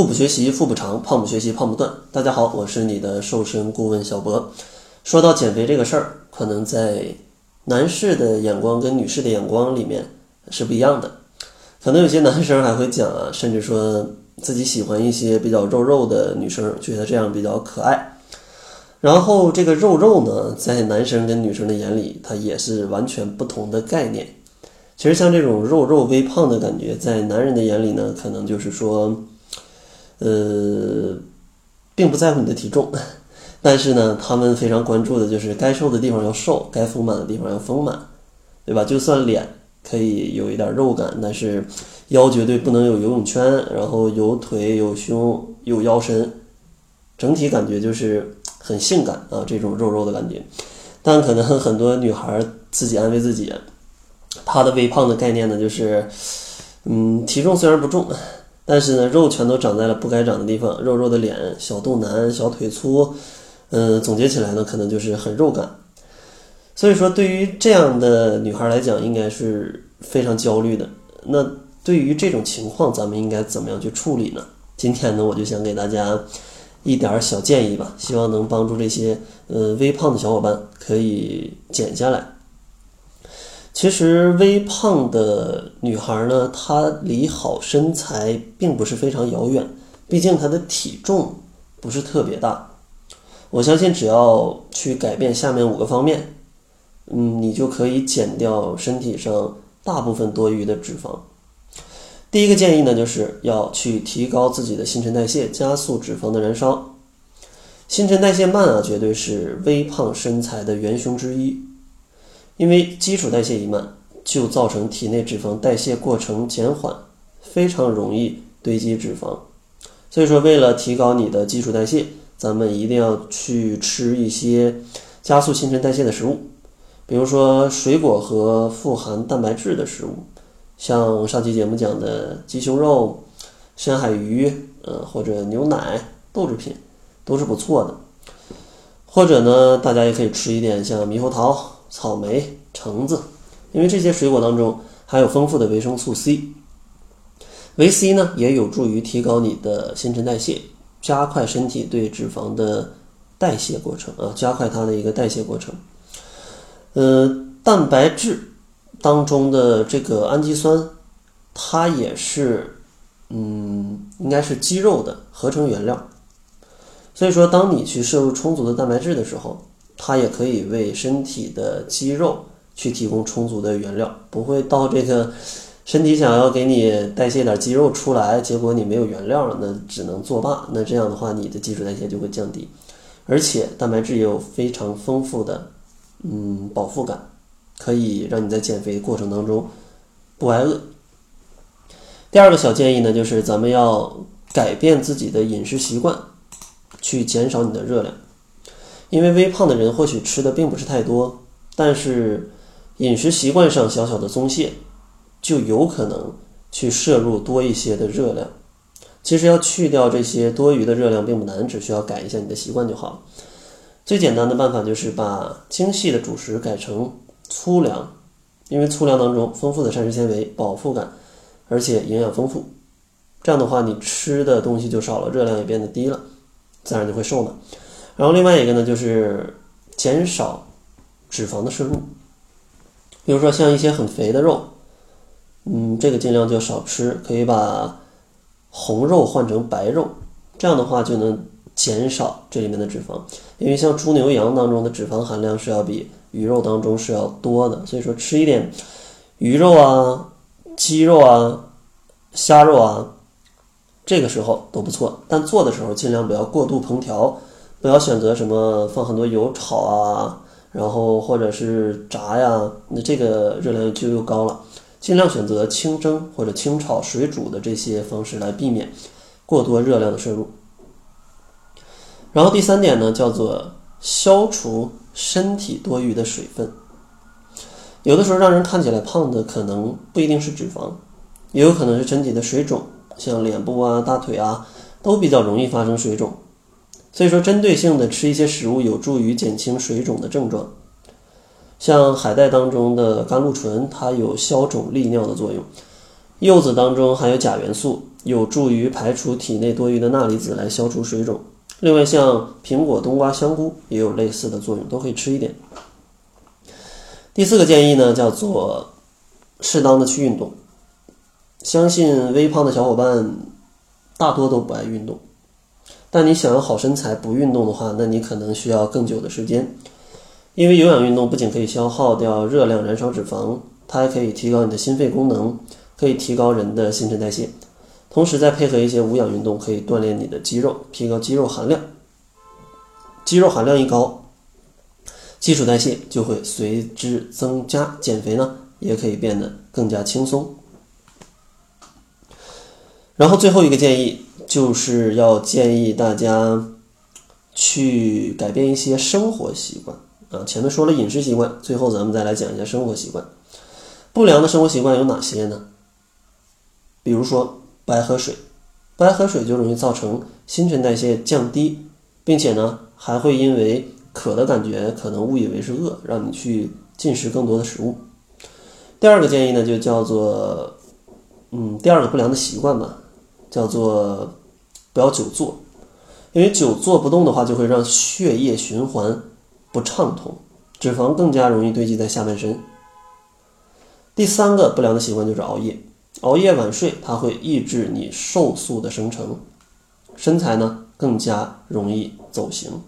腹部学习腹部长，胖不学习胖不断。大家好，我是你的瘦身顾问小博。说到减肥这个事儿，可能在男士的眼光跟女士的眼光里面是不一样的。可能有些男生还会讲啊，甚至说自己喜欢一些比较肉肉的女生，觉得这样比较可爱。然后这个肉肉呢，在男生跟女生的眼里，它也是完全不同的概念。其实像这种肉肉微胖的感觉，在男人的眼里呢，可能就是说，呃，并不在乎你的体重，但是呢，他们非常关注的就是该瘦的地方要瘦，该丰满的地方要丰满，对吧？就算脸可以有一点肉感，但是腰绝对不能有游泳圈，然后有腿有胸有腰身，整体感觉就是很性感啊，这种肉肉的感觉。但可能很多女孩自己安慰自己。她的微胖的概念呢，就是，嗯，体重虽然不重，但是呢，肉全都长在了不该长的地方，肉肉的脸，小肚腩，小腿粗，嗯，总结起来呢，可能就是很肉感。所以说，对于这样的女孩来讲，应该是非常焦虑的。那对于这种情况，咱们应该怎么样去处理呢？今天呢，我就想给大家一点小建议吧，希望能帮助这些呃微胖的小伙伴可以减下来。其实微胖的女孩呢，她离好身材并不是非常遥远，毕竟她的体重不是特别大。我相信只要去改变下面五个方面，嗯，你就可以减掉身体上大部分多余的脂肪。第一个建议呢，就是要去提高自己的新陈代谢，加速脂肪的燃烧。新陈代谢慢啊，绝对是微胖身材的元凶之一。因为基础代谢一慢，就造成体内脂肪代谢过程减缓，非常容易堆积脂肪。所以说，为了提高你的基础代谢，咱们一定要去吃一些加速新陈代谢的食物，比如说水果和富含蛋白质的食物，像上期节目讲的鸡胸肉、深海鱼，呃，或者牛奶、豆制品，都是不错的。或者呢，大家也可以吃一点像猕猴桃。草莓、橙子，因为这些水果当中含有丰富的维生素 C，维 C 呢也有助于提高你的新陈代谢，加快身体对脂肪的代谢过程啊，加快它的一个代谢过程。呃，蛋白质当中的这个氨基酸，它也是，嗯，应该是肌肉的合成原料。所以说，当你去摄入充足的蛋白质的时候，它也可以为身体的肌肉去提供充足的原料，不会到这个身体想要给你代谢点肌肉出来，结果你没有原料，那只能作罢。那这样的话，你的基础代谢就会降低，而且蛋白质也有非常丰富的嗯饱腹感，可以让你在减肥过程当中不挨饿。第二个小建议呢，就是咱们要改变自己的饮食习惯，去减少你的热量。因为微胖的人或许吃的并不是太多，但是饮食习惯上小小的松懈，就有可能去摄入多一些的热量。其实要去掉这些多余的热量并不难，只需要改一下你的习惯就好。最简单的办法就是把精细的主食改成粗粮，因为粗粮当中丰富的膳食纤维、饱腹感，而且营养丰富。这样的话，你吃的东西就少了，热量也变得低了，自然就会瘦了。然后另外一个呢，就是减少脂肪的摄入，比如说像一些很肥的肉，嗯，这个尽量就少吃，可以把红肉换成白肉，这样的话就能减少这里面的脂肪。因为像猪牛羊当中的脂肪含量是要比鱼肉当中是要多的，所以说吃一点鱼肉啊、鸡肉啊、虾肉啊，这个时候都不错。但做的时候尽量不要过度烹调。不要选择什么放很多油炒啊，然后或者是炸呀，那这个热量就又高了。尽量选择清蒸或者清炒、水煮的这些方式来避免过多热量的摄入。然后第三点呢，叫做消除身体多余的水分。有的时候让人看起来胖的，可能不一定是脂肪，也有可能是身体的水肿，像脸部啊、大腿啊，都比较容易发生水肿。所以说，针对性的吃一些食物有助于减轻水肿的症状。像海带当中的甘露醇，它有消肿利尿的作用；柚子当中含有钾元素，有助于排除体内多余的钠离子，来消除水肿。另外，像苹果、冬瓜、香菇也有类似的作用，都可以吃一点。第四个建议呢，叫做适当的去运动。相信微胖的小伙伴大多都不爱运动，但你想要好身材不运动的话，那你可能需要更久的时间。因为有氧运动不仅可以消耗掉热量、燃烧脂肪，它还可以提高你的心肺功能，可以提高人的新陈代谢。同时，再配合一些无氧运动，可以锻炼你的肌肉，提高肌肉含量。肌肉含量一高，基础代谢就会随之增加，减肥呢也可以变得更加轻松。然后最后一个建议就是要建议大家去改变一些生活习惯啊。前面说了饮食习惯，最后咱们再来讲一下生活习惯。不良的生活习惯有哪些呢？比如说不爱喝水，不爱喝水就容易造成新陈代谢降低，并且呢还会因为渴的感觉可能误以为是饿，让你去进食更多的食物。第二个建议呢就叫做，嗯，第二个不良的习惯吧。叫做不要久坐，因为久坐不动的话，就会让血液循环不畅通，脂肪更加容易堆积在下半身。第三个不良的习惯就是熬夜，熬夜晚睡，它会抑制你瘦素的生成，身材呢更加容易走形。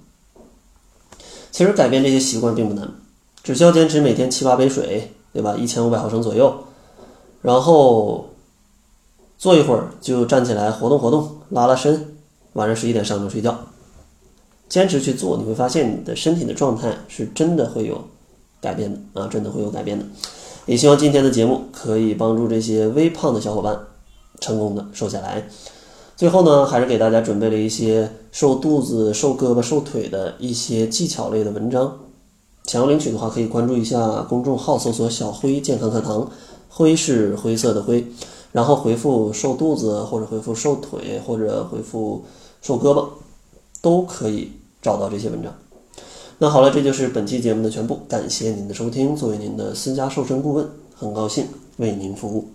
其实改变这些习惯并不难，只需要坚持每天七八杯水，对吧？一千五百毫升左右，然后。坐一会儿就站起来活动活动，拉拉伸，晚上十一点上床睡觉。坚持去做，你会发现你的身体的状态是真的会有改变的啊，真的会有改变的。也希望今天的节目可以帮助这些微胖的小伙伴成功的瘦下来。最后呢，还是给大家准备了一些瘦肚子、瘦胳膊、瘦腿的一些技巧类的文章。想要领取的话，可以关注一下公众号，搜索“小辉健康课堂”，灰是灰色的灰。然后回复瘦肚子，或者回复瘦腿，或者回复瘦胳膊，都可以找到这些文章。那好了，这就是本期节目的全部，感谢您的收听。作为您的私家瘦身顾问，很高兴为您服务。